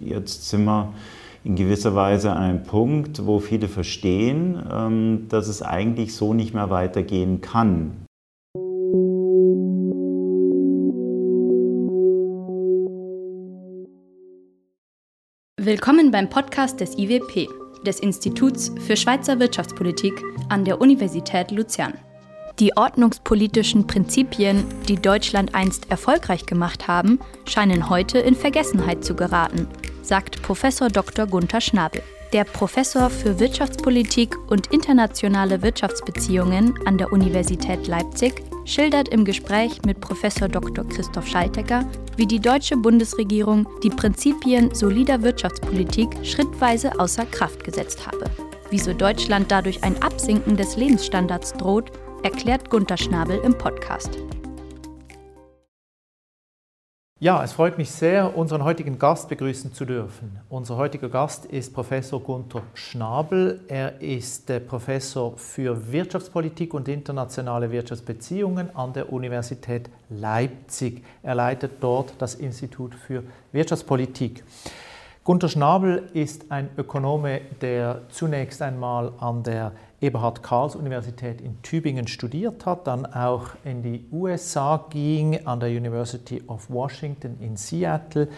jetzt sind wir in gewisser Weise an einem Punkt, wo viele verstehen, ähm, dass es eigentlich so nicht mehr weitergehen kann. Willkommen beim Podcast des IWP, des Instituts für Schweizer Wirtschaftspolitik an der Universität Luzern. Die ordnungspolitischen Prinzipien, die Deutschland einst erfolgreich gemacht haben, scheinen heute in Vergessenheit zu geraten sagt Professor Dr. Gunther Schnabel. Der Professor für Wirtschaftspolitik und internationale Wirtschaftsbeziehungen an der Universität Leipzig schildert im Gespräch mit Professor Dr. Christoph Schaltecker, wie die deutsche Bundesregierung die Prinzipien solider Wirtschaftspolitik schrittweise außer Kraft gesetzt habe. Wieso Deutschland dadurch ein Absinken des Lebensstandards droht, erklärt Gunther Schnabel im Podcast. Ja, es freut mich sehr, unseren heutigen Gast begrüßen zu dürfen. Unser heutiger Gast ist Professor Gunther Schnabel. Er ist Professor für Wirtschaftspolitik und internationale Wirtschaftsbeziehungen an der Universität Leipzig. Er leitet dort das Institut für Wirtschaftspolitik. Gunther Schnabel ist ein Ökonome, der zunächst einmal an der Eberhard Karls Universität in Tübingen studiert hat, dann auch in die USA ging, an der University of Washington in Seattle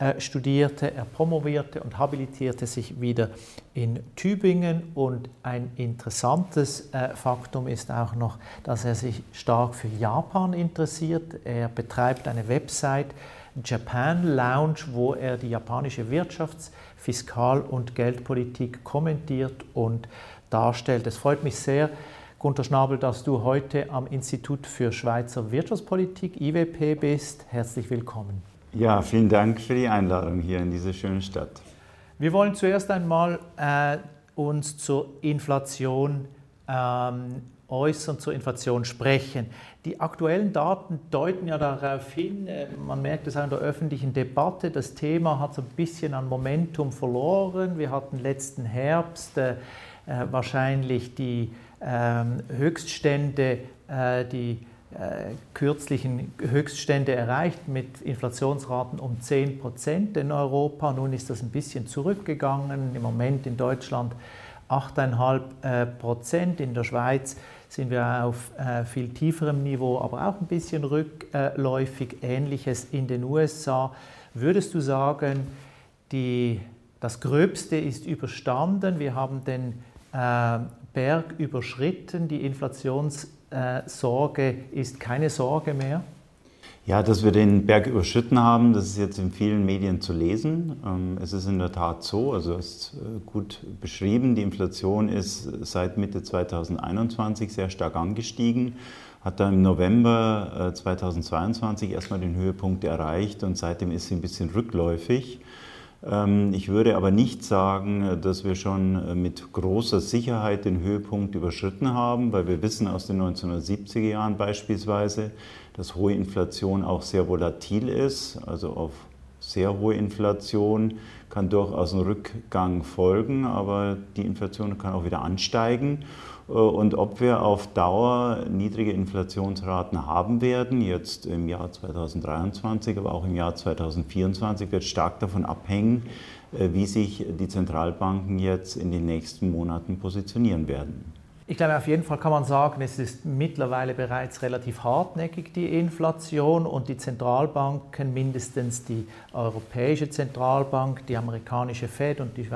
äh, studierte, er promovierte und habilitierte sich wieder in Tübingen. Und ein interessantes äh, Faktum ist auch noch, dass er sich stark für Japan interessiert. Er betreibt eine Website, Japan Lounge, wo er die japanische Wirtschafts-, Fiskal- und Geldpolitik kommentiert und darstellt. Es freut mich sehr, Gunter Schnabel, dass du heute am Institut für Schweizer Wirtschaftspolitik IWP bist. Herzlich willkommen. Ja, vielen Dank für die Einladung hier in diese schöne Stadt. Wir wollen zuerst einmal äh, uns zur Inflation ähm, äußern, zur Inflation sprechen. Die aktuellen Daten deuten ja darauf hin, äh, man merkt es auch in der öffentlichen Debatte, das Thema hat so ein bisschen an Momentum verloren. Wir hatten letzten Herbst äh, äh, wahrscheinlich die ähm, Höchststände, äh, die äh, kürzlichen Höchststände erreicht mit Inflationsraten um 10 Prozent in Europa. Nun ist das ein bisschen zurückgegangen. Im Moment in Deutschland 8,5 Prozent. In der Schweiz sind wir auf viel tieferem Niveau, aber auch ein bisschen rückläufig. Ähnliches in den USA. Würdest du sagen, die, das Gröbste ist überstanden? Wir haben den äh, Berg überschritten. Die Inflationssorge ist keine Sorge mehr. Ja, dass wir den Berg überschritten haben, das ist jetzt in vielen Medien zu lesen. Ähm, es ist in der Tat so, also du hast äh, gut beschrieben, die Inflation ist seit Mitte 2021 sehr stark angestiegen, hat dann im November 2022 äh, erstmal den Höhepunkt erreicht und seitdem ist sie ein bisschen rückläufig. Ähm, ich würde aber nicht sagen, dass wir schon äh, mit großer Sicherheit den Höhepunkt überschritten haben, weil wir wissen aus den 1970er Jahren beispielsweise, dass hohe Inflation auch sehr volatil ist, also auf sehr hohe Inflation kann durchaus ein Rückgang folgen, aber die Inflation kann auch wieder ansteigen. Äh, und ob wir auf Dauer niedrige Inflationsraten haben werden, jetzt im Jahr 2023, aber auch im Jahr 2024, wird stark davon abhängen, äh, wie sich die Zentralbanken jetzt in den nächsten Monaten positionieren werden. Ich glaube, auf jeden Fall kann man sagen, es ist mittlerweile bereits relativ hartnäckig die Inflation und die Zentralbanken, mindestens die Europäische Zentralbank, die amerikanische Fed und die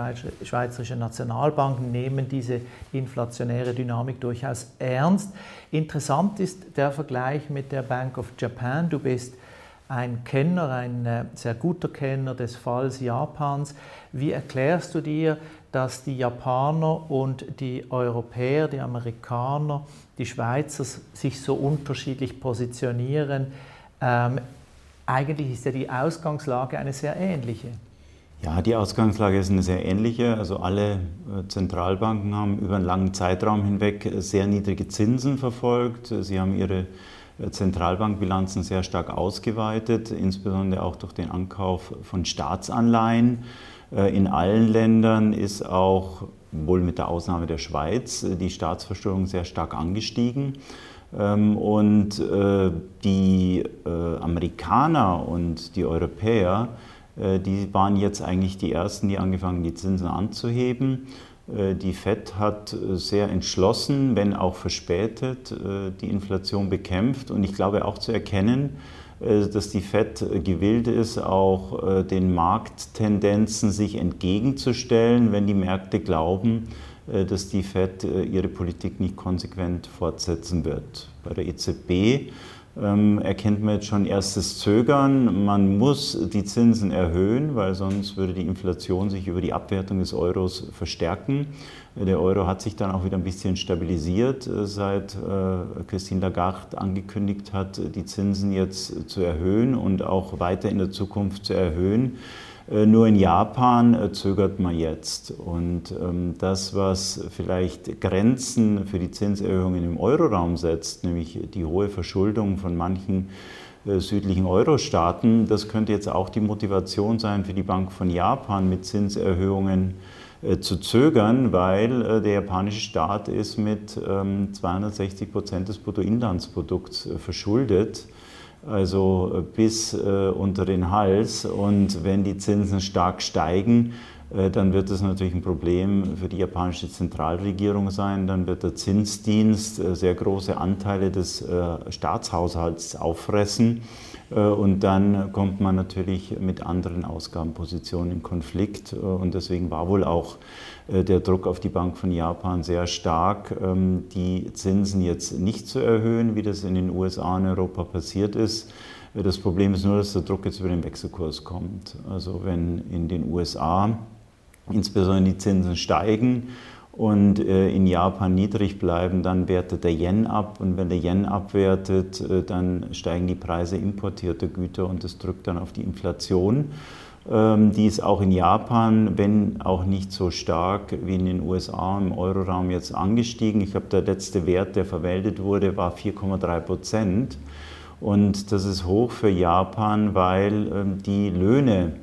Schweizerische Nationalbank nehmen diese inflationäre Dynamik durchaus ernst. Interessant ist der Vergleich mit der Bank of Japan. Du bist ein Kenner, ein äh, sehr guter Kenner des Falls Japans. Wie erklärst du dir, dass die Japaner und die Europäer, die Amerikaner, die Schweizer sich so unterschiedlich positionieren. Ähm, eigentlich ist ja die Ausgangslage eine sehr ähnliche. Ja, die Ausgangslage ist eine sehr ähnliche. Also alle äh, Zentralbanken haben über einen langen Zeitraum hinweg sehr niedrige Zinsen verfolgt. Sie haben ihre äh, Zentralbankbilanzen sehr stark ausgeweitet, insbesondere auch durch den Ankauf von Staatsanleihen. Äh, in allen Ländern ist auch, wohl mit der Ausnahme der Schweiz, äh, die Staatsverschuldung sehr stark angestiegen. Ähm, und äh, die Amerikaner und die Europäer Die waren jetzt eigentlich die ersten, die angefangen, die Zinsen anzuheben. Die Fed hat sehr entschlossen, wenn auch verspätet, die Inflation bekämpft und ich glaube auch zu erkennen, dass die Fed gewillt ist, auch den Markttendenzen sich entgegenzustellen, wenn die Märkte glauben, dass die Fed ihre Politik nicht konsequent fortsetzen wird. Bei der EZB ähm, erkennt man jetzt schon erstes Zögern. Man muss die Zinsen erhöhen, weil sonst würde die Inflation sich über die Abwertung des Euros verstärken. Der Euro hat sich dann auch wieder ein bisschen stabilisiert, äh, seit äh, Christine Lagarde angekündigt hat, die Zinsen jetzt zu erhöhen und auch weiter in der Zukunft zu erhöhen. Äh, nur in Japan äh, zögert man jetzt. Und ähm, das, was vielleicht Grenzen für die Zinserhöhungen im Euroraum setzt, nämlich die hohe Verschuldung von manchen äh, südlichen Euro-Staaten, das könnte jetzt auch die Motivation sein für die Bank von Japan mit Zinserhöhungen zu zögern, weil der japanische Staat ist mit 260 ähm, Prozent des Bruttoinlandsprodukts verschuldet also äh, bis äh, unter den Hals. Und wenn die Zinsen stark steigen, äh, dann wird das natürlich ein Problem für die japanische Zentralregierung sein. Dann wird der Zinsdienst sehr große Anteile des Staatshaushalts auffressen. Und dann kommt man natürlich mit anderen Ausgabenpositionen in Konflikt. Und deswegen war wohl auch der Druck auf die Bank von Japan sehr stark, ähm, die Zinsen jetzt nicht zu erhöhen, wie das in den USA und Europa passiert ist. Das Problem ist nur, dass der Druck jetzt über den Wechselkurs kommt. Also wenn in den USA insbesondere die Zinsen steigen und äh, in Japan niedrig bleiben, dann wertet der Yen ab und wenn der Yen abwertet, äh, dann steigen die Preise importierter Güter und das drückt dann auf die Inflation. Ähm, die ist auch in Japan, wenn auch nicht so stark wie in den USA im Euroraum jetzt angestiegen. Ich glaube, der letzte Wert, der verwendet wurde, war 4,3 Prozent. Und das ist hoch für Japan, weil ähm, die Löhne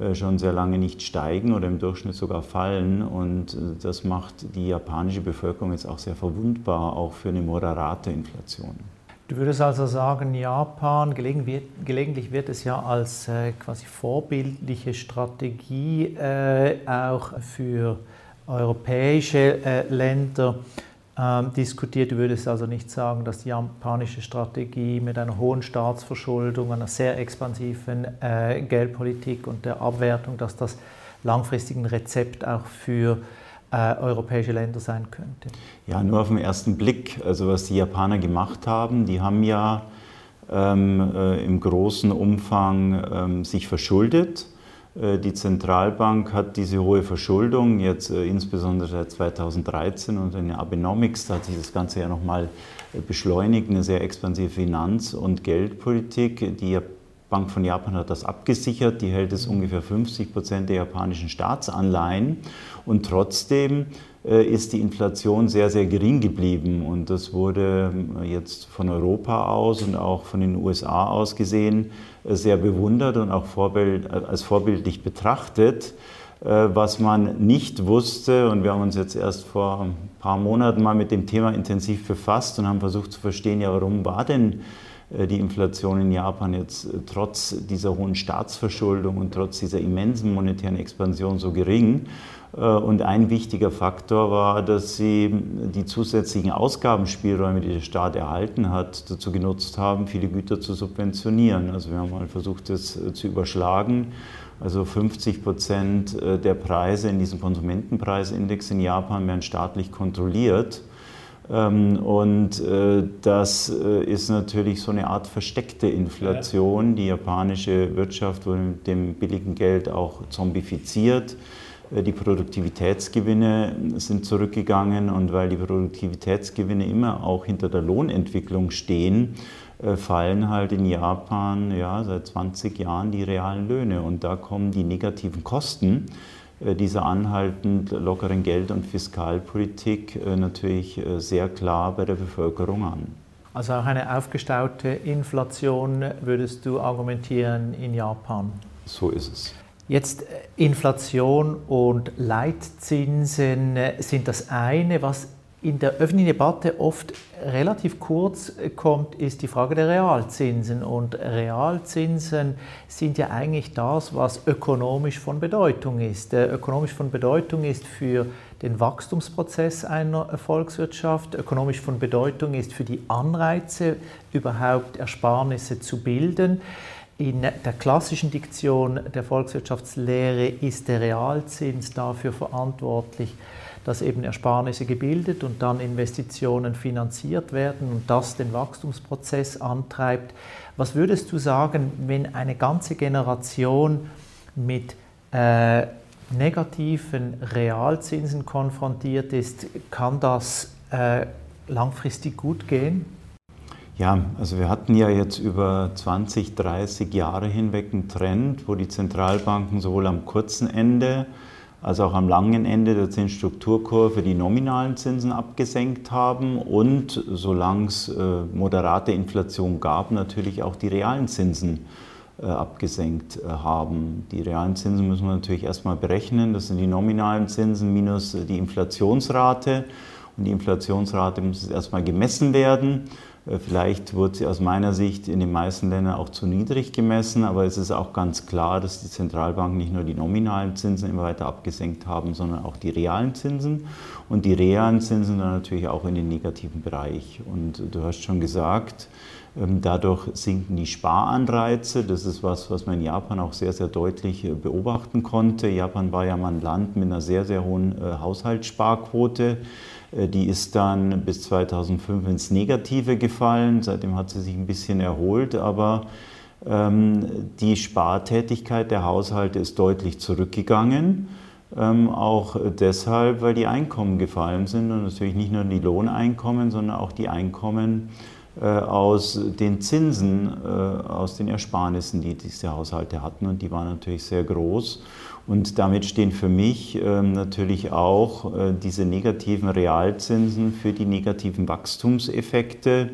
äh, schon sehr lange nicht steigen oder im Durchschnitt sogar fallen. Und äh, das macht die japanische Bevölkerung jetzt auch sehr verwundbar, auch für eine moderate Inflation. Du würdest also sagen, Japan, gelegentlich wird es ja als äh, quasi vorbildliche Strategie äh, auch für europäische äh, Länder ähm, diskutiert. Du würdest also nicht sagen, dass die japanische Strategie mit einer hohen Staatsverschuldung, einer sehr expansiven Geldpolitik und der Abwertung, dass das langfristig ein Rezept auch für äh, europäische Länder sein könnte. Ja, nur auf den ersten Blick. Also was die Japaner gemacht haben, die haben ja ähm, äh, im großen Umfang ähm, sich verschuldet äh, die Zentralbank hat diese hohe Verschuldung jetzt äh, insbesondere seit 2013 und in der Abenomics hat sich das Ganze ja nochmal äh, beschleunigt, eine sehr expansive Finanz- und Geldpolitik. Die Bank von Japan hat das abgesichert, die hält es ungefähr 50 Prozent der japanischen Staatsanleihen und trotzdem ist die Inflation sehr, sehr gering geblieben. Und das wurde jetzt von Europa aus und auch von den USA aus gesehen sehr bewundert und auch vorbild, als vorbildlich betrachtet. Äh, was man nicht wusste, und wir haben uns jetzt erst vor ein paar Monaten mal mit dem Thema intensiv befasst und haben versucht zu verstehen, ja, warum war denn äh, die Inflation in Japan jetzt äh, trotz dieser hohen Staatsverschuldung und trotz dieser immensen monetären Expansion so gering. Und ein wichtiger Faktor war, dass sie die zusätzlichen Ausgabenspielräume, die der Staat erhalten hat, dazu genutzt haben, viele Güter zu subventionieren. Also wir haben mal versucht, das zu überschlagen. Also 50 Prozent der Preise in diesem Konsumentenpreisindex in Japan werden staatlich kontrolliert. Ähm, und äh, das äh, ist natürlich so eine Art versteckte Inflation. Die japanische Wirtschaft wurde mit dem billigen Geld auch zombifiziert. Äh, die Produktivitätsgewinne sind zurückgegangen und weil die Produktivitätsgewinne immer auch hinter der Lohnentwicklung stehen, fallen halt in Japan ja, seit 20 Jahren die realen Löhne und da kommen die negativen Kosten dieser anhaltend lockeren Geld- und Fiskalpolitik äh, natürlich äh, sehr klar bei der Bevölkerung an. Also auch eine aufgestaute Inflation würdest du argumentieren in Japan? So ist es. Jetzt Inflation und Leitzinsen sind das eine. Was in der öffentlichen Debatte oft relativ kurz kommt, ist die Frage der Realzinsen. Und Realzinsen sind ja eigentlich das, was ökonomisch von Bedeutung ist. Ökonomisch von Bedeutung ist für den Wachstumsprozess einer Volkswirtschaft, ökonomisch von Bedeutung ist für die Anreize, überhaupt Ersparnisse zu bilden. In der klassischen Diktion der Volkswirtschaftslehre ist der Realzins dafür verantwortlich, dass eben Ersparnisse gebildet und dann Investitionen finanziert werden und das den Wachstumsprozess antreibt. Was würdest du sagen, wenn eine ganze Generation mit äh, negativen Realzinsen konfrontiert ist, kann das äh, langfristig gut gehen? Ja, also wir hatten ja jetzt über 20, 30 Jahre hinweg einen Trend, wo die Zentralbanken sowohl am kurzen Ende also auch am langen Ende der Zinsstrukturkurve die nominalen Zinsen abgesenkt haben und solange es äh, moderate Inflation gab, natürlich auch die realen Zinsen äh, abgesenkt äh, haben. Die realen Zinsen müssen wir natürlich erstmal berechnen. Das sind die nominalen Zinsen minus die Inflationsrate. Und die Inflationsrate muss erstmal gemessen werden. Äh, vielleicht wurde sie aus meiner Sicht in den meisten Ländern auch zu niedrig gemessen, aber es ist auch ganz klar, dass die Zentralbanken nicht nur die nominalen Zinsen immer weiter abgesenkt haben, sondern auch die realen Zinsen und die realen Zinsen dann natürlich auch in den negativen Bereich. Und du hast schon gesagt, ähm, dadurch sinken die Sparanreize. Das ist was, was man in Japan auch sehr, sehr deutlich äh, beobachten konnte. Japan war ja mal ein Land mit einer sehr, sehr hohen äh, Haushaltssparquote. Äh, die ist dann bis 2005 ins Negative gefallen. Seitdem hat sie sich ein bisschen erholt, aber ähm, die Spartätigkeit der Haushalte ist deutlich zurückgegangen. Ähm, auch deshalb, weil die Einkommen gefallen sind und natürlich nicht nur die Lohneinkommen, sondern auch die Einkommen aus den Zinsen, äh, aus den Ersparnissen, die diese Haushalte hatten und die waren natürlich sehr groß. Und damit stehen für mich ähm, natürlich auch äh, diese negativen Realzinsen für die negativen Wachstumseffekte,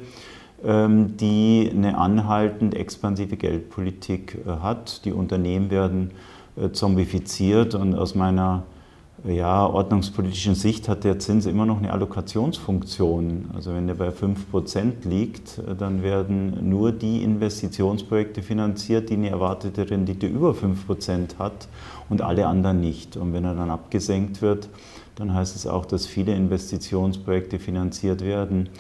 ähm, die eine anhaltend expansive Geldpolitik hat. Die Unternehmen werden zombifiziert und aus meiner ja, ordnungspolitischen Sicht hat der Zins immer noch eine Allokationsfunktion. Also wenn der bei 5% liegt, dann werden nur die Investitionsprojekte finanziert, die eine erwartete Rendite über 5% hat und alle anderen nicht. Und wenn er dann abgesenkt wird, dann heißt es auch, dass viele Investitionsprojekte finanziert werden,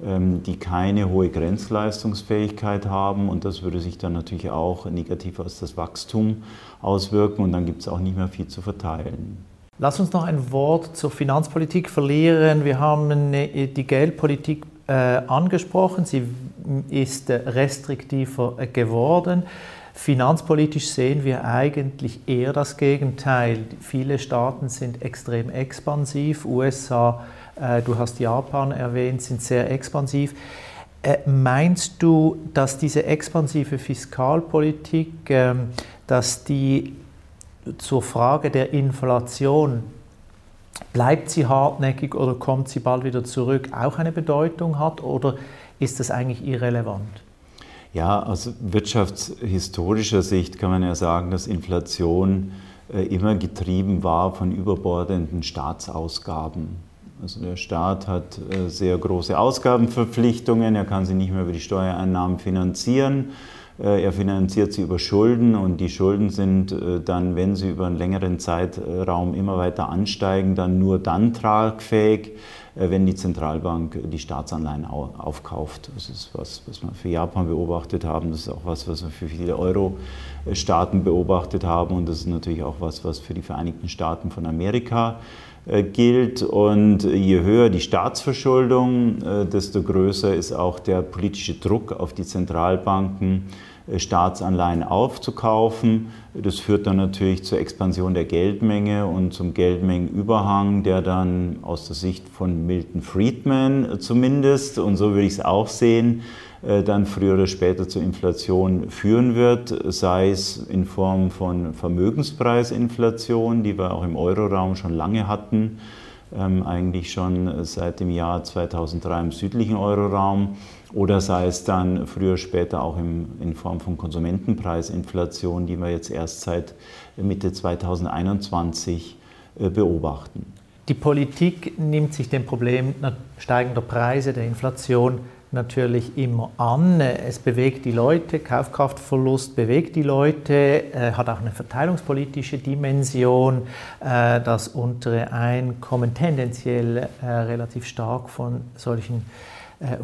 ähm, die keine hohe Grenzleistungsfähigkeit haben und das würde sich dann natürlich auch negativ auf das Wachstum auswirken und dann gibt es auch nicht mehr viel zu verteilen. Lass uns noch ein Wort zur Finanzpolitik verlieren. Wir haben die Geldpolitik äh, angesprochen. Sie ist restriktiver geworden. Finanzpolitisch sehen wir eigentlich eher das Gegenteil. Viele Staaten sind extrem expansiv. USA, äh, du hast Japan erwähnt, sind sehr expansiv. Äh, meinst du, dass diese expansive Fiskalpolitik, ähm, dass die zur Frage der Inflation, bleibt sie hartnäckig oder kommt sie bald wieder zurück, auch eine Bedeutung hat oder ist das eigentlich irrelevant? Ja, aus wirtschaftshistorischer Sicht kann man ja sagen, dass Inflation äh, immer getrieben war von überbordenden Staatsausgaben. Also der Staat hat äh, sehr große Ausgabenverpflichtungen, er kann sie nicht mehr über die Steuereinnahmen finanzieren er finanziert sie über Schulden und die Schulden sind äh, dann, wenn sie über einen längeren Zeitraum immer weiter ansteigen, dann nur dann tragfähig, äh, wenn die Zentralbank die Staatsanleihen aufkauft. Das ist was, was wir für Japan beobachtet haben. Das ist auch was, was wir für viele Euro-Staaten beobachtet haben. Und das ist natürlich auch was, was für die Vereinigten Staaten von Amerika gilt. Und je höher die Staatsverschuldung, desto größer ist auch der politische Druck auf die Zentralbanken, Staatsanleihen aufzukaufen. Das führt dann natürlich zur Expansion der Geldmenge und zum Geldmengenüberhang, der dann aus der Sicht von Milton Friedman zumindest, und so würde ich es auch sehen, äh, dann früher oder später zur Inflation führen wird, sei es in Form von Vermögenspreisinflation, die wir auch im Euroraum schon lange hatten, ähm, eigentlich schon seit dem Jahr 2003 im südlichen Euroraum, oder sei es dann früher später auch im, in Form von Konsumentenpreisinflation, die wir jetzt erst seit Mitte 2021 äh, beobachten. Die Politik nimmt sich dem Problem steigender Preise, der Inflation natürlich immer an. Es bewegt die Leute, Kaufkraftverlust bewegt die Leute, äh, hat auch eine verteilungspolitische Dimension. Äh, das untere Einkommen tendenziell äh, relativ stark von solchen äh,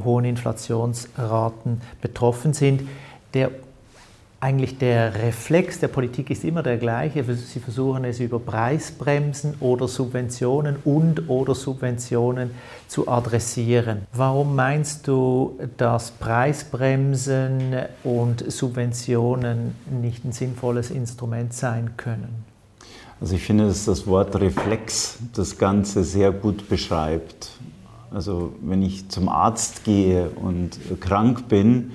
hohen Inflationsraten betroffen sind. Der eigentlich der Reflex der Politik ist immer der gleiche. Sie versuchen es über Preisbremsen oder Subventionen und oder Subventionen zu adressieren. Warum meinst du, dass Preisbremsen und Subventionen nicht ein sinnvolles Instrument sein können? Also ich finde, dass das Wort Reflex das Ganze sehr gut beschreibt. Also wenn ich zum Arzt gehe und krank bin,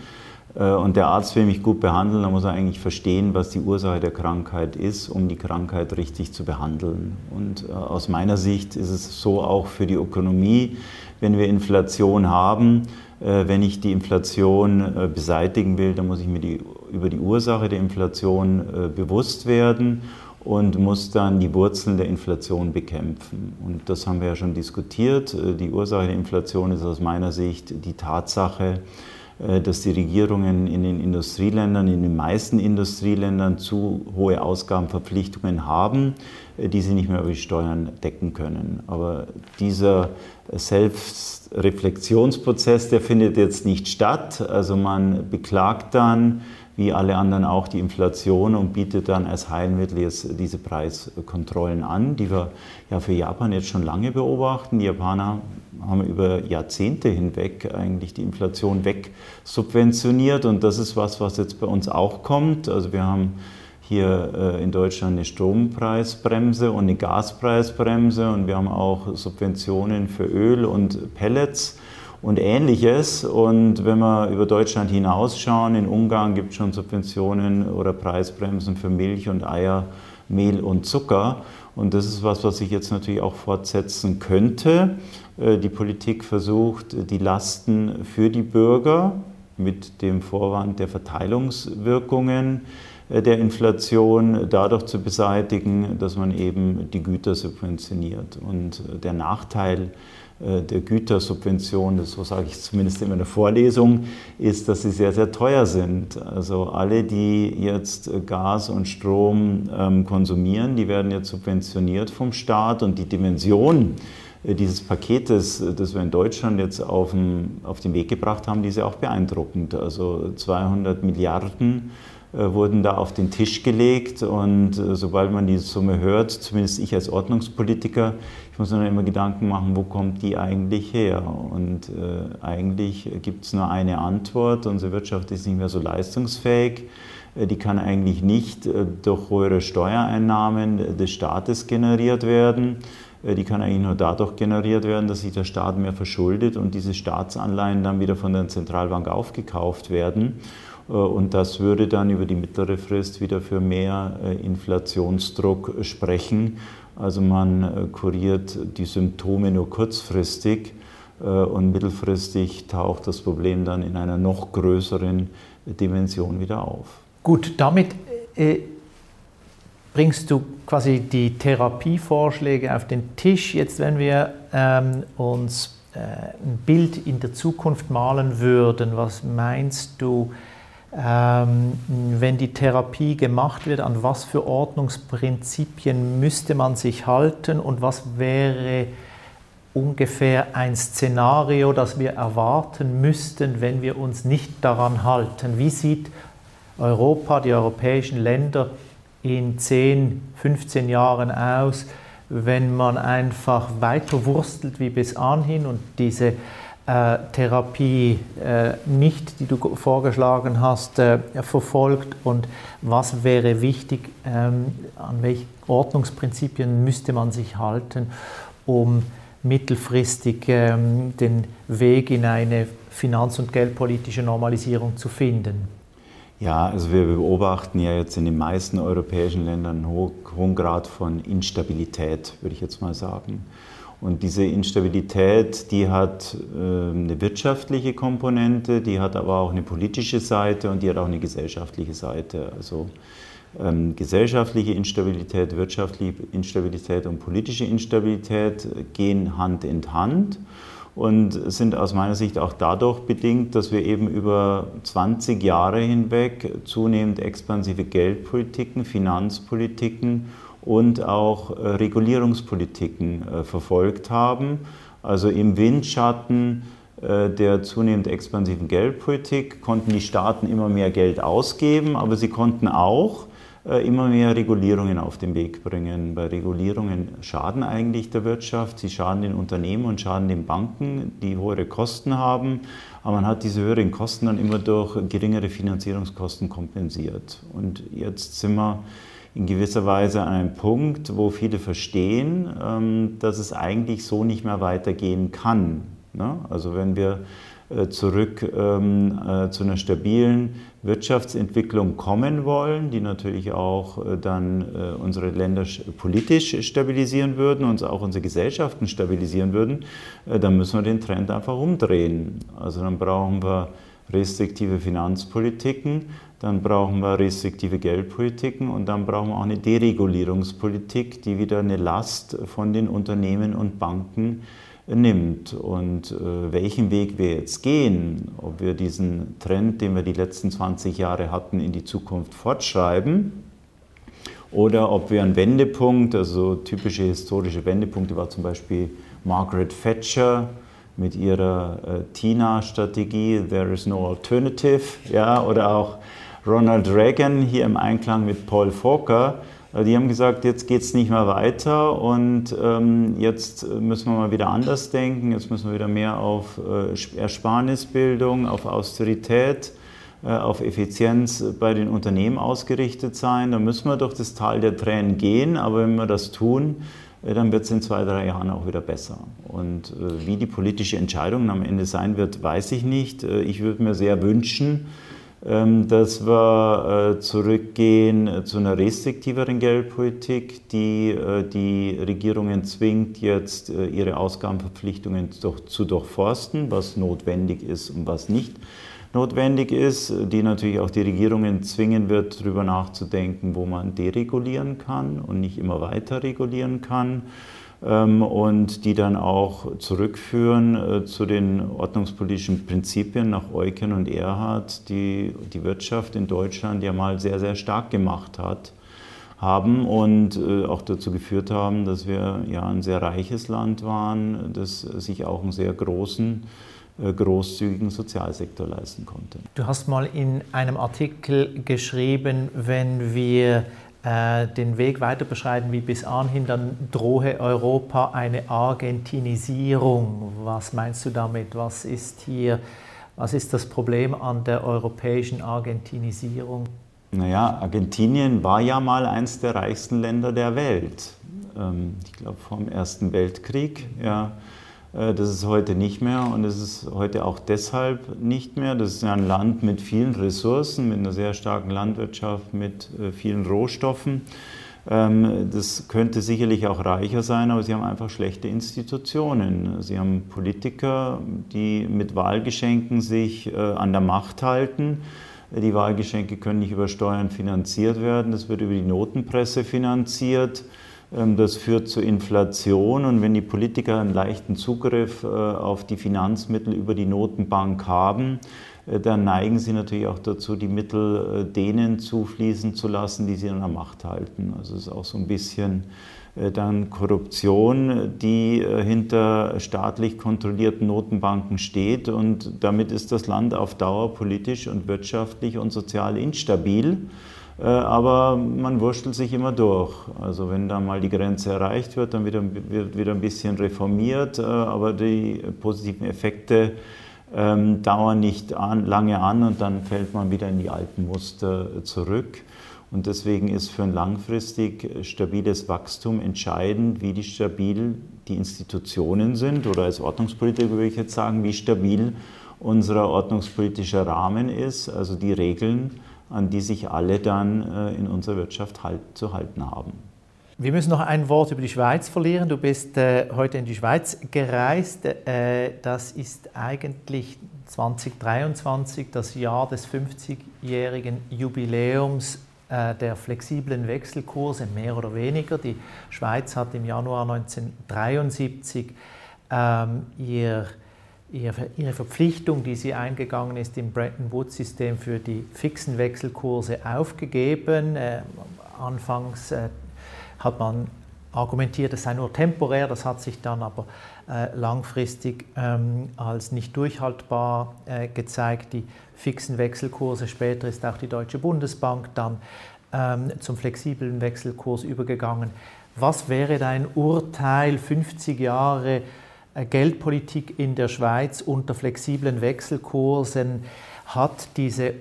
äh, und der Arzt will mich gut behandeln, dann muss er eigentlich verstehen, was die Ursache der Krankheit ist, um die Krankheit richtig zu behandeln. Und äh, aus meiner Sicht ist es so auch für die Ökonomie, wenn wir Inflation haben, äh, wenn ich die Inflation beseitigen will, dann muss ich mir die, über die Ursache der Inflation bewusst werden und muss dann die Wurzeln der Inflation bekämpfen. Und das haben wir ja schon diskutiert. Die Ursache der Inflation ist aus meiner Sicht die Tatsache, äh, dass die Regierungen in den Industrieländern, in den meisten Industrieländern zu hohe Ausgabenverpflichtungen haben, äh, die sie nicht mehr über die Steuern decken können. Aber dieser Selbstreflexionsprozess, der findet jetzt nicht statt. Also man beklagt dann, wie alle anderen auch, die Inflation und bietet dann als Heilmittel jetzt diese Preiskontrollen an, die wir ja für Japan jetzt schon lange beobachten. Die Japaner haben über Jahrzehnte hinweg eigentlich die Inflation wegsubventioniert und das ist was, was jetzt bei uns auch kommt. Also wir haben hier äh, in Deutschland eine Strompreisbremse und eine Gaspreisbremse und wir haben auch Subventionen für Öl und Pellets und ähnliches. Und wenn wir über Deutschland hinausschauen, in Ungarn gibt es schon Subventionen oder Preisbremsen für Milch und Eier, Mehl und Zucker. Und das ist was, was sich jetzt natürlich auch fortsetzen könnte. Äh, die Politik versucht, die Lasten für die Bürger mit dem Vorwand der Verteilungswirkungen äh, der Inflation dadurch zu beseitigen, dass man eben die Güter subventioniert. Und äh, der Nachteil der Gütersubvention, das so sage ich zumindest in der Vorlesung, ist, dass sie sehr, sehr teuer sind. Also alle, die jetzt Gas und Strom ähm, konsumieren, die werden jetzt subventioniert vom Staat und die Dimension äh, dieses Paketes, äh, das wir in Deutschland jetzt auf den, auf den Weg gebracht haben, die ist ja auch beeindruckend. Also 200 Milliarden äh, wurden da auf den Tisch gelegt und sobald man diese Summe hört, zumindest ich als Ordnungspolitiker, ich muss mir immer Gedanken machen, wo kommt die eigentlich her? Und äh, eigentlich gibt es nur eine Antwort, unsere Wirtschaft ist nicht mehr so leistungsfähig. Die kann eigentlich nicht durch höhere Steuereinnahmen des Staates generiert werden äh, die kann eigentlich nur dadurch generiert werden, dass sich der Staat mehr verschuldet und diese Staatsanleihen dann wieder von der Zentralbank aufgekauft werden. Äh, und das würde dann über die mittlere Frist wieder für mehr äh, Inflationsdruck sprechen. Also man kuriert die Symptome nur kurzfristig und mittelfristig taucht das Problem dann in einer noch größeren Dimension wieder auf. Gut, damit bringst du quasi die Therapievorschläge auf den Tisch. Jetzt, wenn wir ähm, uns äh, ein Bild in der Zukunft malen würden, was meinst du, wenn die Therapie gemacht wird, an was für Ordnungsprinzipien müsste man sich halten und was wäre ungefähr ein Szenario, das wir erwarten müssten, wenn wir uns nicht daran halten? Wie sieht Europa, die europäischen Länder, in 10, 15 Jahren aus, wenn man einfach weiter wurstelt wie bis anhin und diese Therapie äh, nicht, die du vorgeschlagen hast, äh, verfolgt und was wäre wichtig, ähm, an welche Ordnungsprinzipien müsste man sich halten, um mittelfristig ähm, den Weg in eine finanz- und geldpolitische Normalisierung zu finden. Ja, also wir beobachten ja jetzt in den meisten europäischen Ländern einen hohen Grad von Instabilität, würde ich jetzt mal sagen. Und diese Instabilität, die hat äh, eine wirtschaftliche Komponente, die hat aber auch eine politische Seite und die hat auch eine gesellschaftliche Seite. Also Ähm, gesellschaftliche Instabilität, wirtschaftliche Instabilität und politische Instabilität gehen Hand in Hand und sind aus meiner Sicht auch dadurch bedingt, dass wir eben über 20 Jahre hinweg zunehmend expansive Geldpolitiken, Finanzpolitiken und auch äh, Regulierungspolitiken äh, verfolgt haben. Also im Windschatten äh, der zunehmend expansiven Geldpolitik konnten die Staaten immer mehr Geld ausgeben, aber sie konnten auch immer mehr Regulierungen auf den Weg bringen. Bei Regulierungen schaden eigentlich der Wirtschaft, sie schaden den Unternehmen und schaden den Banken, die höhere Kosten haben. Aber man hat diese höheren Kosten dann immer durch geringere Finanzierungskosten kompensiert. Und jetzt sind wir in gewisser Weise einem Punkt, wo viele verstehen, ähm, dass es eigentlich so nicht mehr weitergehen kann. Ne? Also wenn wir äh, zurück ähm, äh, zu einer stabilen Wirtschaftsentwicklung kommen wollen, die natürlich auch äh, dann unsere Länder politisch stabilisieren würden und auch unsere Gesellschaften stabilisieren würden, dann müssen wir den Trend einfach umdrehen. Also dann brauchen wir restriktive Finanzpolitiken, dann brauchen wir restriktive Geldpolitiken und dann brauchen wir auch eine Deregulierungspolitik, die wieder eine Last von den Unternehmen und Banken nimmt. Und äh, welchen Weg wir jetzt gehen, ob wir diesen Trend, den wir die letzten 20 Jahre hatten, in die Zukunft fortschreiben oder ob wir einen Wendepunkt, also typische historische Wendepunkte war zum Beispiel Margaret Thatcher mit ihrer äh, TINA-Strategie, There is no alternative, ja, oder auch Ronald Reagan hier im Einklang mit Paul Volcker, äh, die haben gesagt, jetzt geht es nicht mehr weiter und ähm, jetzt müssen wir mal wieder anders denken, jetzt müssen wir wieder mehr auf äh, Ersparnisbildung, auf Austerität, äh, auf Effizienz bei den Unternehmen ausgerichtet sein. Da müssen wir durch das Tal der Tränen gehen, aber wenn wir das tun, äh, dann wird es in zwei, drei Jahren auch wieder besser. Und äh, wie die politische Entscheidung am Ende sein wird, weiß ich nicht. Äh, ich würde mir sehr wünschen, dass wir äh, zurückgehen äh, zu einer restriktiveren Geldpolitik, die äh, die Regierungen zwingt, jetzt ihre Ausgabenverpflichtungen zu durchforsten, was notwendig ist und was nicht notwendig ist, die natürlich auch die Regierungen zwingen wird, darüber nachzudenken, wo man deregulieren kann und nicht immer weiter regulieren kann. Ähm, und die dann auch zurückführen äh, zu den ordnungspolitischen Prinzipien nach Eucken und Erhard, die die Wirtschaft in Deutschland ja mal sehr, sehr stark gemacht hat haben und äh, auch dazu geführt haben, dass wir ja ein sehr reiches Land waren, das sich auch einen sehr großen, äh, großzügigen Sozialsektor leisten konnte. Du hast mal in einem Artikel geschrieben, wenn wir äh, den Weg weiter beschreiten wie bis anhin, dann drohe Europa eine Argentinisierung. Was meinst du damit? Was ist hier, was ist das Problem an der europäischen Argentinisierung? Naja, Argentinien war ja mal eines der reichsten Länder der Welt. Ähm, ich glaube, vor dem Ersten Weltkrieg. Ja das ist heute nicht mehr und es ist heute auch deshalb nicht mehr. Das ist ein Land mit vielen Ressourcen, mit einer sehr starken Landwirtschaft, mit äh, vielen Rohstoffen. Ähm, das könnte sicherlich auch reicher sein, aber sie haben einfach schlechte Institutionen. Sie haben Politiker, die mit Wahlgeschenken sich äh, an der Macht halten. Die Wahlgeschenke können nicht über Steuern finanziert werden, das wird über die Notenpresse finanziert. Ähm, das führt zu Inflation und wenn die Politiker einen leichten Zugriff äh, auf die Finanzmittel über die Notenbank haben, äh, dann neigen sie natürlich auch dazu, die Mittel äh, denen zufließen zu lassen, die sie an der Macht halten. Also es ist auch so ein bisschen dann Korruption, die hinter staatlich kontrollierten Notenbanken steht und damit ist das Land auf Dauer politisch und wirtschaftlich und sozial instabil. Äh, aber man wurschtelt sich immer durch. Also wenn da mal die Grenze erreicht wird, dann wieder, wird wieder ein bisschen reformiert, äh, aber die positiven Effekte ähm, dauern nicht an, lange an und dann fällt man wieder in die alten Muster zurück. Und deswegen ist für ein langfristig stabiles Wachstum entscheidend, wie die stabil die Institutionen sind oder als Ordnungspolitiker würde ich jetzt sagen, wie stabil unser ordnungspolitischer Rahmen ist, also die Regeln, an die sich alle dann äh, in unserer Wirtschaft halt, zu halten haben. Wir müssen noch ein Wort über die Schweiz verlieren. Du bist äh, heute in die Schweiz gereist. Äh, das ist eigentlich 2023 das Jahr des 50-jährigen Jubiläums äh, der flexiblen Wechselkurse, mehr oder weniger. Die Schweiz hat im Januar 1973 ähm, ihr, ihre Verpflichtung, die sie eingegangen ist im Bretton Woods-System für die fixen Wechselkurse, aufgegeben. Äh, anfangs äh, hat man argumentiert, es sei nur temporär, das hat sich dann aber äh, langfristig ähm, als nicht durchhaltbar äh, gezeigt. Die fixen Wechselkurse, später ist auch die Deutsche Bundesbank dann ähm, zum flexiblen Wechselkurs übergegangen. Was wäre dein Urteil 50 Jahre Geldpolitik in der Schweiz unter flexiblen Wechselkursen? Hat diese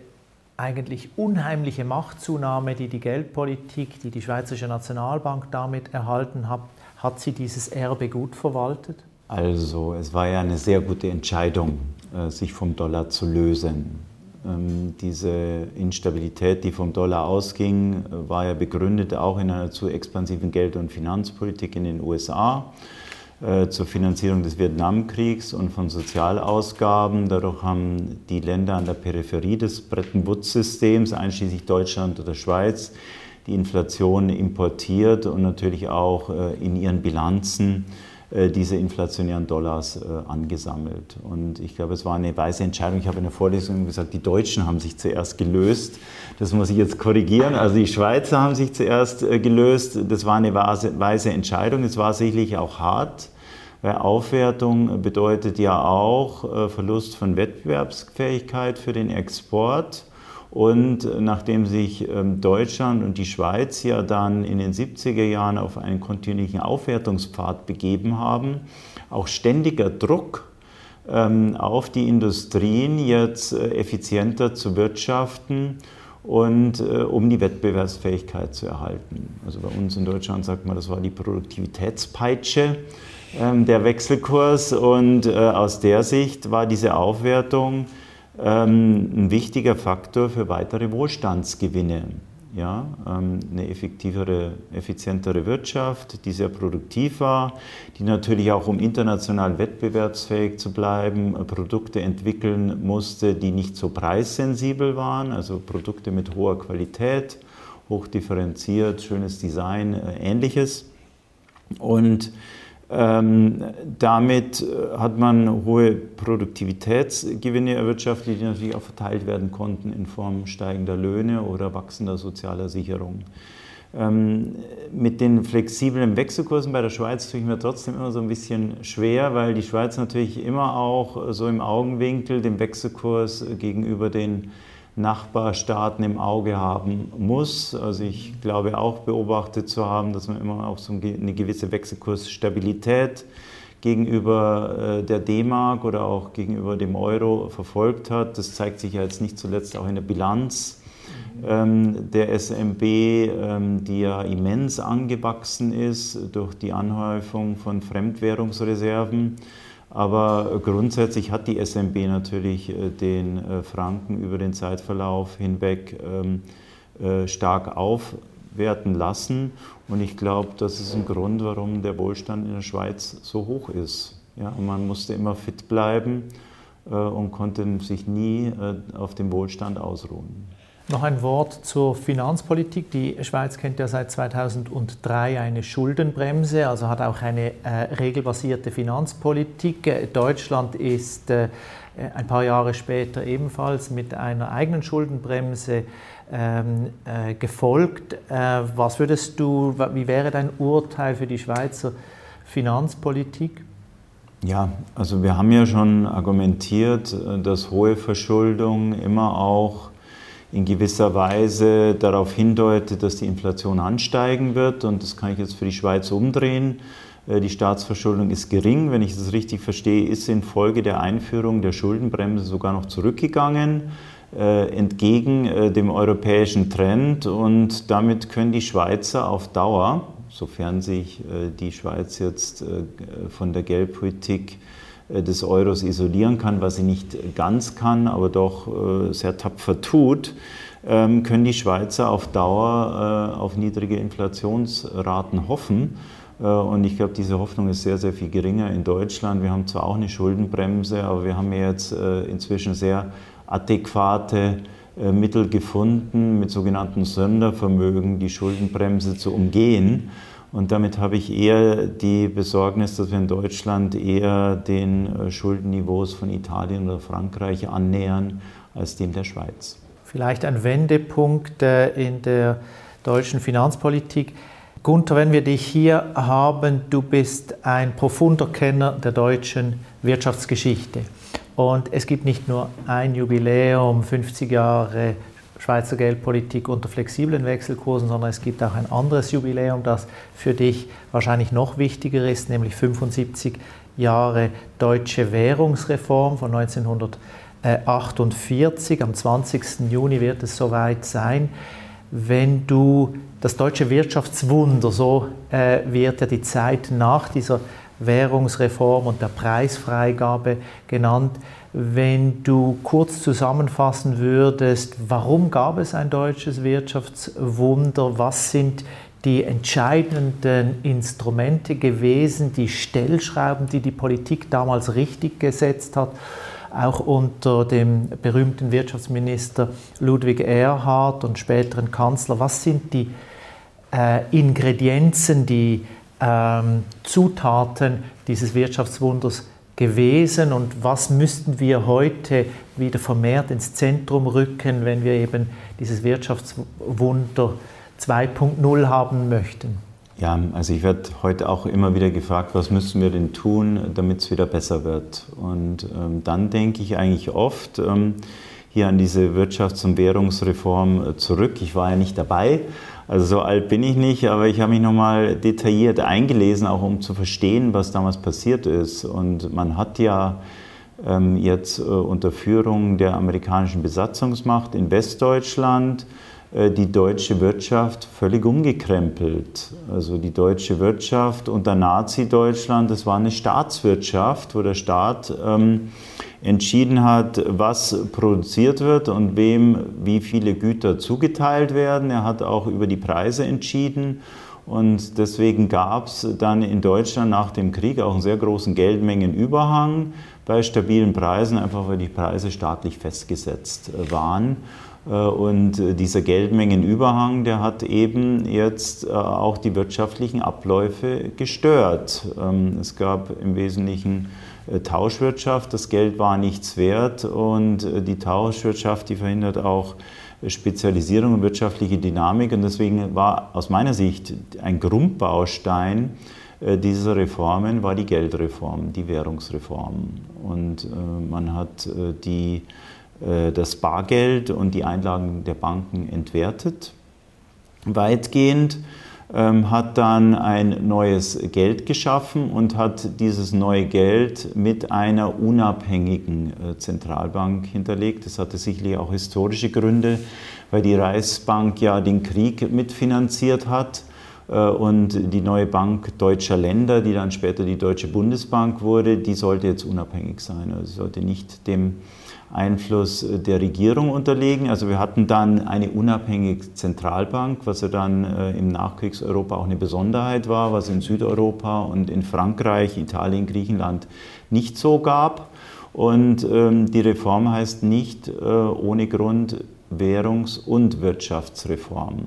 eigentlich unheimliche Machtzunahme, die die Geldpolitik, die die Schweizerische Nationalbank damit erhalten hat, hat sie dieses Erbe gut verwaltet? Also es war ja eine sehr gute Entscheidung, äh, sich vom Dollar zu lösen. Ähm, diese Instabilität, die vom Dollar ausging, war ja begründet auch in einer zu expansiven Geld- und Finanzpolitik in den USA äh, zur Finanzierung des Vietnamkriegs und von Sozialausgaben. Dadurch haben die Länder an der Peripherie des Bretton Woods-Systems, einschließlich Deutschland oder Schweiz, die Inflation importiert und natürlich auch äh, in ihren Bilanzen äh, diese inflationären Dollars äh, angesammelt. Und ich glaube, es war eine weise Entscheidung. Ich habe in der Vorlesung gesagt, die Deutschen haben sich zuerst gelöst. Das muss ich jetzt korrigieren. Also die Schweizer haben sich zuerst äh, gelöst. Das war eine weise Entscheidung. Es war sicherlich auch hart. Weil Aufwertung bedeutet ja auch Verlust von Wettbewerbsfähigkeit für den Export. Und nachdem sich ähm, Deutschland und die Schweiz ja dann in den 70er Jahren auf einen kontinuierlichen Aufwertungspfad begeben haben, auch ständiger Druck ähm, auf die Industrien jetzt äh, effizienter zu wirtschaften und äh, um die Wettbewerbsfähigkeit zu erhalten. Also bei uns in Deutschland sagt man, das war die Produktivitätspeitsche ähm, der Wechselkurs und äh, aus der Sicht war diese Aufwertung ähm, ein wichtiger Faktor für weitere Wohlstandsgewinne. Ja, ähm, eine effektivere, effizientere Wirtschaft, die sehr produktiv war, die natürlich auch, um international wettbewerbsfähig zu bleiben, äh, Produkte entwickeln musste, die nicht so preissensibel waren, also Produkte mit hoher Qualität, hochdifferenziert, schönes Design, äh, ähnliches. Und ähm, damit äh, hat man hohe Produktivitätsgewinne erwirtschaftet, die natürlich auch verteilt werden konnten in Form steigender Löhne oder wachsender sozialer Sicherung. Ähm, mit den flexiblen Wechselkursen bei der Schweiz tue ich mir trotzdem immer so ein bisschen schwer, weil die Schweiz natürlich immer auch so im Augenwinkel den Wechselkurs gegenüber den Nachbarstaaten im Auge haben muss. Also ich glaube auch beobachtet zu haben, dass man immer auch so eine gewisse Wechselkursstabilität gegenüber äh, der D-Mark oder auch gegenüber dem Euro verfolgt hat. Das zeigt sich ja jetzt nicht zuletzt auch in der Bilanz ähm, der SMB, ähm, die ja immens angewachsen ist durch die Anhäufung von Fremdwährungsreserven. Aber grundsätzlich hat die SMB natürlich äh, den äh, Franken über den Zeitverlauf hinweg ähm, äh, stark aufwerten lassen. Und ich glaube, das ist ein Grund, warum der Wohlstand in der Schweiz so hoch ist. Ja, man musste immer fit bleiben und konnte sich nie auf dem Wohlstand ausruhen. Noch ein Wort zur Finanzpolitik. Die Schweiz kennt ja seit 2003 eine Schuldenbremse, also hat auch eine äh, regelbasierte Finanzpolitik. Äh, Deutschland ist äh, ein paar Jahre später ebenfalls mit einer eigenen Schuldenbremse ähm, äh, gefolgt. Äh, was würdest du, wie wäre dein Urteil für die Schweizer Finanzpolitik? Ja, also wir haben ja schon argumentiert, äh, dass hohe Verschuldung immer auch in gewisser Weise darauf hindeutet, dass die Inflation ansteigen wird. Und das kann ich jetzt für die Schweiz umdrehen. Äh, die Staatsverschuldung ist gering, wenn ich das richtig verstehe, ist infolge der Einführung der Schuldenbremse sogar noch zurückgegangen, äh, entgegen äh, dem europäischen Trend. Und damit können die Schweizer auf Dauer, sofern sich die Schweiz jetzt von der Geldpolitik des Euros isolieren kann, was sie nicht ganz kann, aber doch äh, sehr tapfer tut, ähm, können die Schweizer auf Dauer äh, auf niedrige Inflationsraten hoffen. Und ich glaube, diese Hoffnung ist sehr, sehr viel geringer in Deutschland. Wir haben zwar auch eine Schuldenbremse, aber wir haben jetzt inzwischen sehr adäquate Mittel gefunden, mit sogenannten Sondervermögen die Schuldenbremse zu umgehen. Und damit habe ich eher die Besorgnis, dass wir in Deutschland eher den Schuldenniveaus von Italien oder Frankreich annähern als dem der Schweiz. Vielleicht ein Wendepunkt in der deutschen Finanzpolitik. Gunther, wenn wir dich hier haben, du bist ein profunder Kenner der deutschen Wirtschaftsgeschichte. Und es gibt nicht nur ein Jubiläum, 50 Jahre Schweizer Geldpolitik unter flexiblen Wechselkursen, sondern es gibt auch ein anderes Jubiläum, das für dich wahrscheinlich noch wichtiger ist, nämlich 75 Jahre deutsche Währungsreform von 1948. Am 20. Juni wird es soweit sein. Wenn du das deutsche Wirtschaftswunder, so äh, wird ja die Zeit nach dieser Währungsreform und der Preisfreigabe genannt. Wenn du kurz zusammenfassen würdest, warum gab es ein deutsches Wirtschaftswunder? Was sind die entscheidenden Instrumente gewesen, die Stellschrauben, die die Politik damals richtig gesetzt hat? auch unter dem berühmten Wirtschaftsminister Ludwig Erhard und späteren Kanzler. Was sind die äh, Ingredienzen, die ähm, Zutaten dieses Wirtschaftswunders gewesen und was müssten wir heute wieder vermehrt ins Zentrum rücken, wenn wir eben dieses Wirtschaftswunder 2.0 haben möchten? Ja, also ich werde heute auch immer wieder gefragt, was müssen wir denn tun, damit es wieder besser wird. Und ähm, dann denke ich eigentlich oft ähm, hier an diese Wirtschafts- und Währungsreform äh, zurück. Ich war ja nicht dabei, also so alt bin ich nicht, aber ich habe mich nochmal detailliert eingelesen, auch um zu verstehen, was damals passiert ist. Und man hat ja ähm, jetzt äh, unter Führung der amerikanischen Besatzungsmacht in Westdeutschland äh, die deutsche Wirtschaft völlig umgekrempelt. Also die deutsche Wirtschaft unter Nazi-Deutschland, das war eine Staatswirtschaft, wo der Staat ähm, entschieden hat, was produziert wird und wem wie viele Güter zugeteilt werden. Er hat auch über die Preise entschieden. Und deswegen gab es dann in Deutschland nach dem Krieg auch einen sehr großen Geldmengenüberhang bei stabilen Preisen, einfach weil die Preise staatlich festgesetzt waren. Äh, und dieser Geldmengenüberhang, der hat eben jetzt äh, auch die wirtschaftlichen Abläufe gestört. Ähm, es gab im Wesentlichen Tauschwirtschaft, das Geld war nichts wert und die Tauschwirtschaft, die verhindert auch Spezialisierung und wirtschaftliche Dynamik. Und deswegen war aus meiner Sicht ein Grundbaustein dieser Reformen war die Geldreform, die Währungsreform. Und man hat die äh, das Bargeld und die Einlagen der Banken entwertet. Weitgehend hat dann ein neues Geld geschaffen und hat dieses neue Geld mit einer unabhängigen äh, Zentralbank hinterlegt. Das hatte sicherlich auch historische Gründe, weil die Reichsbank ja den Krieg mitfinanziert hat äh, und die neue Bank deutscher Länder, die dann später die Deutsche Bundesbank wurde, die sollte jetzt unabhängig sein. Also sollte nicht dem Einfluss der Regierung unterlegen. Also wir hatten dann eine unabhängige Zentralbank, was ja dann äh, im Nachkriegseuropa auch eine Besonderheit war, was in Südeuropa und in Frankreich, Italien, Griechenland nicht so gab. Und ähm, die Reform heißt nicht äh, ohne Grund Währungs- und Wirtschaftsreform.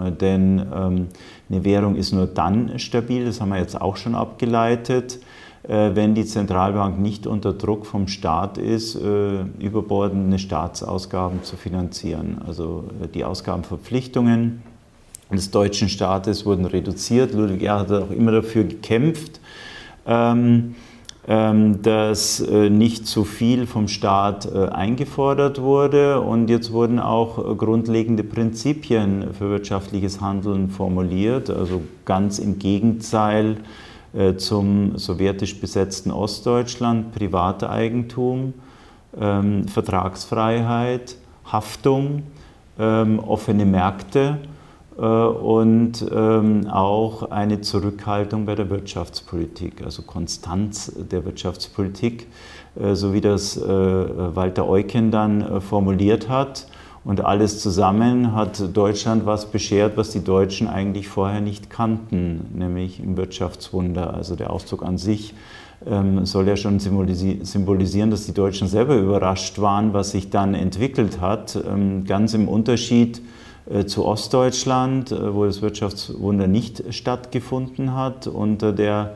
Äh, denn ähm, eine Währung ist nur dann stabil, das haben wir jetzt auch schon abgeleitet, äh, wenn die Zentralbank nicht unter Druck vom Staat ist, äh, überbordende Staatsausgaben zu finanzieren. Also äh, die Ausgabenverpflichtungen des deutschen Staates wurden reduziert. Ludwig Erhard hat auch immer dafür gekämpft, ähm, ähm, dass nicht zu viel vom Staat eingefordert wurde. Und jetzt wurden auch grundlegende Prinzipien für wirtschaftliches Handeln formuliert, also ganz im Gegenteil äh, zum sowjetisch besetzten Ostdeutschland, Privateigentum, ähm, Vertragsfreiheit, Haftung, ähm, offene Märkte äh, und ähm, auch eine Zurückhaltung bei der Wirtschaftspolitik, also Konstanz der Wirtschaftspolitik, äh, so wie das Walter Eucken dann formuliert hat. Und alles zusammen hat Deutschland was beschert, was die Deutschen eigentlich vorher nicht kannten, nämlich ein Wirtschaftswunder. Also der Ausdruck an sich ähm, soll ja schon symbolisieren, dass die Deutschen selber überrascht waren, was sich dann entwickelt hat. Ähm, ganz im Unterschied äh, zu Ostdeutschland, äh, wo das Wirtschaftswunder nicht stattgefunden hat, unter der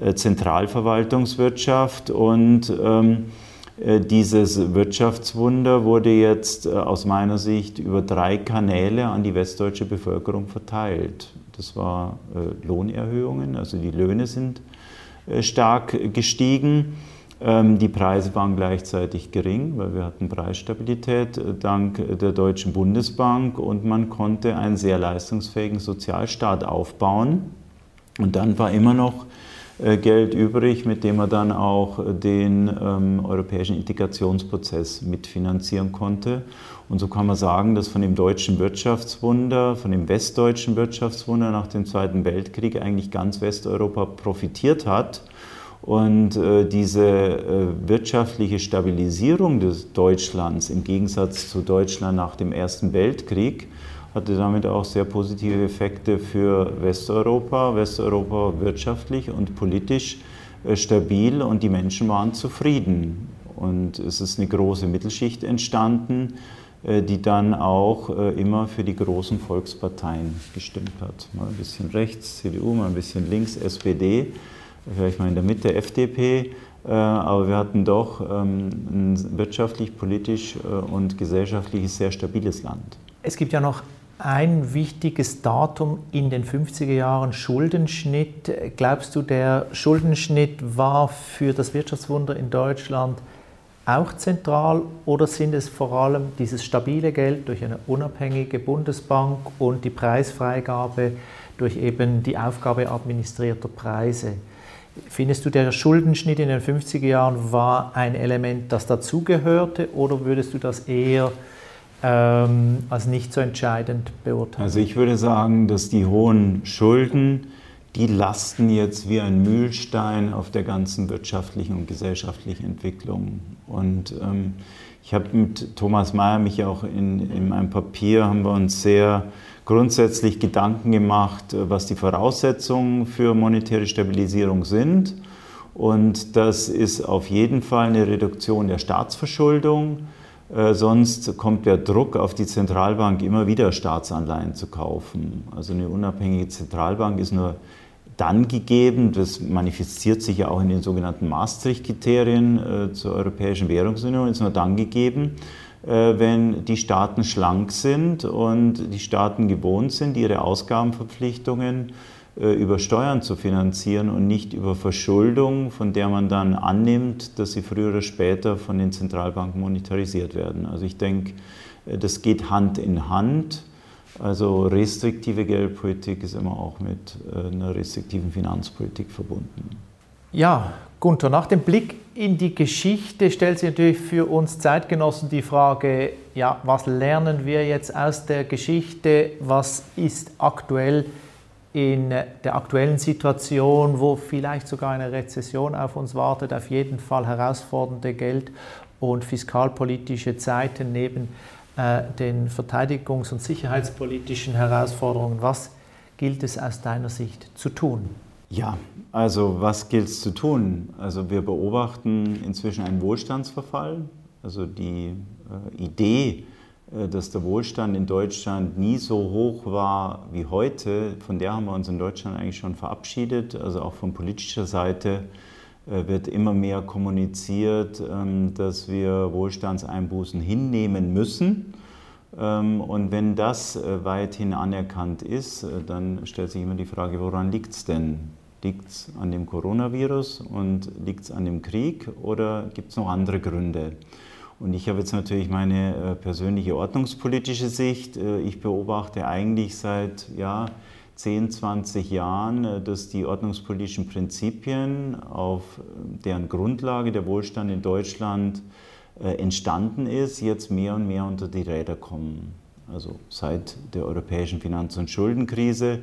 äh, Zentralverwaltungswirtschaft. Und ähm, dieses Wirtschaftswunder wurde jetzt aus meiner Sicht über drei Kanäle an die westdeutsche Bevölkerung verteilt. Das war Lohnerhöhungen, also die Löhne sind stark gestiegen. Ähm, die Preise waren gleichzeitig gering, weil wir hatten Preisstabilität äh, dank der Deutschen Bundesbank und man konnte einen sehr leistungsfähigen Sozialstaat aufbauen. Und dann war immer noch äh, Geld übrig, mit dem man dann auch den ähm, europäischen Integrationsprozess mitfinanzieren konnte. Und so kann man sagen, dass von dem deutschen Wirtschaftswunder, von dem westdeutschen Wirtschaftswunder nach dem Zweiten Weltkrieg eigentlich ganz Westeuropa profitiert hat und äh, diese äh, wirtschaftliche Stabilisierung des Deutschlands im Gegensatz zu Deutschland nach dem Ersten Weltkrieg hatte damit auch sehr positive Effekte für Westeuropa. Westeuropa wirtschaftlich und politisch äh, stabil und die Menschen waren zufrieden. Und es ist eine große Mittelschicht entstanden, äh, die dann auch äh, immer für die großen Volksparteien gestimmt hat. Mal ein bisschen rechts, CDU, mal ein bisschen links, SPD vielleicht mal in der Mitte FDP, aber wir hatten doch ähm, ein wirtschaftlich, politisch und gesellschaftlich sehr stabiles Land. Es gibt ja noch ein wichtiges Datum in den 50er Jahren, Schuldenschnitt. Glaubst du, der Schuldenschnitt war für das Wirtschaftswunder in Deutschland auch zentral oder sind es vor allem dieses stabile Geld durch eine unabhängige Bundesbank und die Preisfreigabe durch eben die Aufgabe administrierter Preise? Findest du, der Schuldenschnitt in den 50er Jahren war ein Element, das dazugehörte oder würdest du das eher ähm, als nicht so entscheidend beurteilen? Also ich würde sagen, dass die hohen Schulden, die lasten jetzt wie ein Mühlstein auf der ganzen wirtschaftlichen und gesellschaftlichen Entwicklung. Und ähm, ich habe mit Thomas Mayer mich auch in, in meinem Papier, haben wir uns sehr grundsätzlich Gedanken gemacht, äh, was die Voraussetzungen für monetäre Stabilisierung sind. Und das ist auf jeden Fall eine Reduktion der Staatsverschuldung. Äh, sonst kommt der Druck auf die Zentralbank, immer wieder Staatsanleihen zu kaufen. Also eine unabhängige Zentralbank ist nur dann gegeben, das manifestiert sich ja auch in den sogenannten Maastricht-Kriterien äh, zur Europäischen Währungsunion, ist nur dann gegeben, äh, wenn die Staaten schlank sind und die Staaten gewohnt sind, ihre Ausgabenverpflichtungen äh, über Steuern zu finanzieren und nicht über Verschuldung, von der man dann annimmt, dass sie früher oder später von den Zentralbanken monetarisiert werden. Also ich denke, äh, das geht Hand in Hand. Also restriktive Geldpolitik ist immer auch mit einer restriktiven Finanzpolitik verbunden. Ja, Gunther, nach dem Blick in die Geschichte stellt sich natürlich für uns Zeitgenossen die Frage, ja, was lernen wir jetzt aus der Geschichte, was ist aktuell in der aktuellen Situation, wo vielleicht sogar eine Rezession auf uns wartet, auf jeden Fall herausfordernde Geld- und fiskalpolitische Zeiten neben äh, den verteidigungs- und sicherheitspolitischen Herausforderungen. Was gilt es aus deiner Sicht zu tun? Ja, also was gilt es zu tun? Also wir beobachten inzwischen einen Wohlstandsverfall. Also die äh, Idee, dass der Wohlstand in Deutschland nie so hoch war wie heute, von der haben wir uns in Deutschland eigentlich schon verabschiedet. Also auch von politischer Seite äh, wird immer mehr kommuniziert, ähm, dass wir Wohlstandseinbußen hinnehmen müssen. Ähm, und wenn das äh, weithin anerkannt ist, dann stellt sich immer die Frage, woran liegt es denn? Liegt es an dem Coronavirus und liegt es an dem Krieg oder gibt es noch andere Gründe? Und ich habe jetzt natürlich meine äh, persönliche ordnungspolitische Sicht. Äh, ich beobachte eigentlich seit ja, 10, 20 Jahren, äh, dass die ordnungspolitischen Prinzipien, auf deren Grundlage der Wohlstand in Deutschland entstanden ist, jetzt mehr und mehr unter die Räder kommen. Also seit der europäischen Finanz- und Schuldenkrise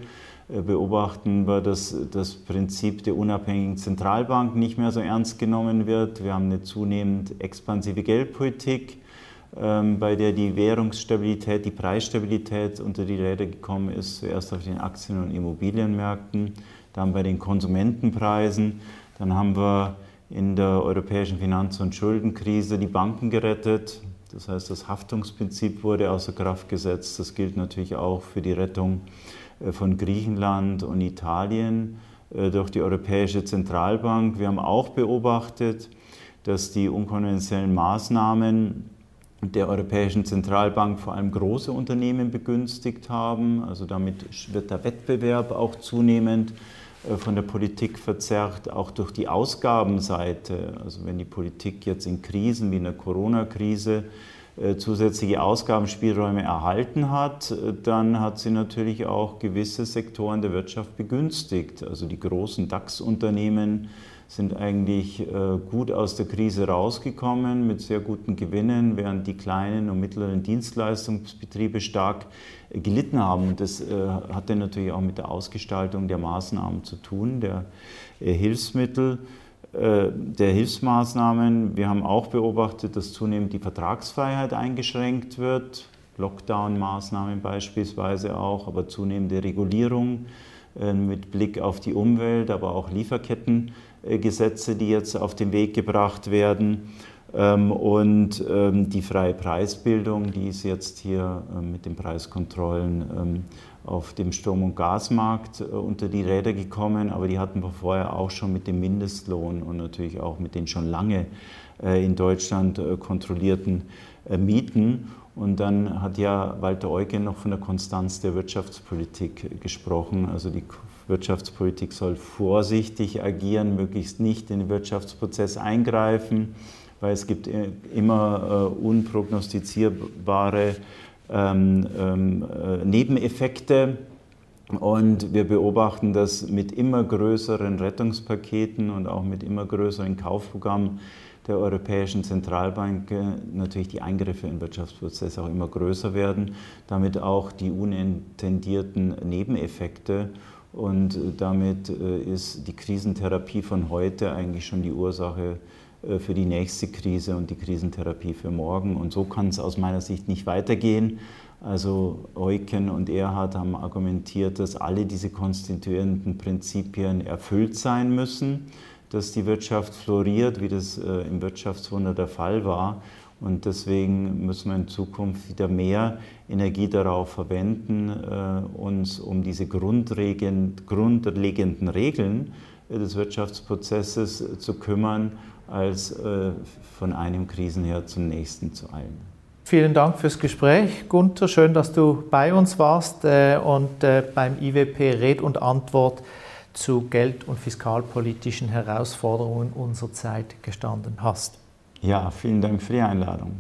beobachten wir, dass das Prinzip der unabhängigen Zentralbank nicht mehr so ernst genommen wird. Wir haben eine zunehmend expansive Geldpolitik. ähm, bei der die Währungsstabilität, die Preisstabilität unter die Räder gekommen ist, zuerst auf den Aktien- und Immobilienmärkten, dann bei den Konsumentenpreisen, dann haben wir in der europäischen Finanz- und Schuldenkrise die Banken gerettet. Das heißt, das Haftungsprinzip wurde außer Kraft gesetzt. Das gilt natürlich auch für die Rettung äh, von Griechenland und Italien äh, durch die Europäische Zentralbank. Wir haben auch beobachtet, dass die unkonventionellen Maßnahmen der Europäischen Zentralbank vor allem große Unternehmen begünstigt haben. Also damit wird der Wettbewerb auch zunehmend äh, von der Politik verzerrt, auch durch die Ausgabenseite. Also wenn die Politik jetzt in Krisen wie in der Corona-Krise äh, zusätzliche Ausgabenspielräume erhalten hat, äh, dann hat sie natürlich auch gewisse Sektoren der Wirtschaft begünstigt. Also die großen DAX-Unternehmen sind eigentlich äh, gut aus der Krise rausgekommen mit sehr guten Gewinnen, während die kleinen und mittleren Dienstleistungsbetriebe stark äh, gelitten haben. Das äh, hatte natürlich auch mit der Ausgestaltung der Maßnahmen zu tun, der Hilfsmittel, der Hilfsmaßnahmen. Wir haben auch beobachtet, dass zunehmend die Vertragsfreiheit eingeschränkt wird, Lockdown-Maßnahmen beispielsweise auch, aber zunehmende Regulierung mit Blick auf die Umwelt, aber auch Lieferketten. Äh, Gesetze, die jetzt auf den Weg gebracht werden. Ähm, und ähm, die freie Preisbildung, die ist jetzt hier ähm, mit den Preiskontrollen auf dem Strom- und Gasmarkt äh, unter die Räder gekommen, aber die hatten wir vorher auch schon mit dem Mindestlohn und natürlich auch mit den schon lange äh, in Deutschland kontrollierten Mieten. Und dann hat ja Walter Eugen noch von der Konstanz der Wirtschaftspolitik gesprochen. Also die Wirtschaftspolitik soll vorsichtig agieren, möglichst nicht in den Wirtschaftsprozess eingreifen, weil es gibt immer äh, unprognostizierbare ähm, ähm, äh, Nebeneffekte. Und wir beobachten, dass mit immer größeren Rettungspaketen und auch mit immer größeren Kaufprogrammen der Europäischen Zentralbank natürlich die Eingriffe in Wirtschaftsprozesse auch immer größer werden, damit auch die unintendierten Nebeneffekte. Und damit äh, ist die Krisentherapie von heute eigentlich schon die Ursache äh, für die nächste Krise und die Krisentherapie für morgen. Und so kann es aus meiner Sicht nicht weitergehen. Also Eucken und Erhard haben argumentiert, dass alle diese konstituierenden Prinzipien erfüllt sein müssen dass die Wirtschaft floriert, wie das äh, im Wirtschaftswunder der Fall war. Und deswegen müssen wir in Zukunft wieder mehr Energie darauf verwenden, äh, uns um diese grundlegenden Regeln äh, des Wirtschaftsprozesses zu kümmern, als von einem Krisenherd zum nächsten zu eilen. Vielen Dank fürs Gespräch, Gunther. Schön, dass du bei uns warst und beim IWP Red und Antwort zu geld- und fiskalpolitischen Herausforderungen unserer Zeit gestanden hast. Ja, vielen Dank für die Einladung.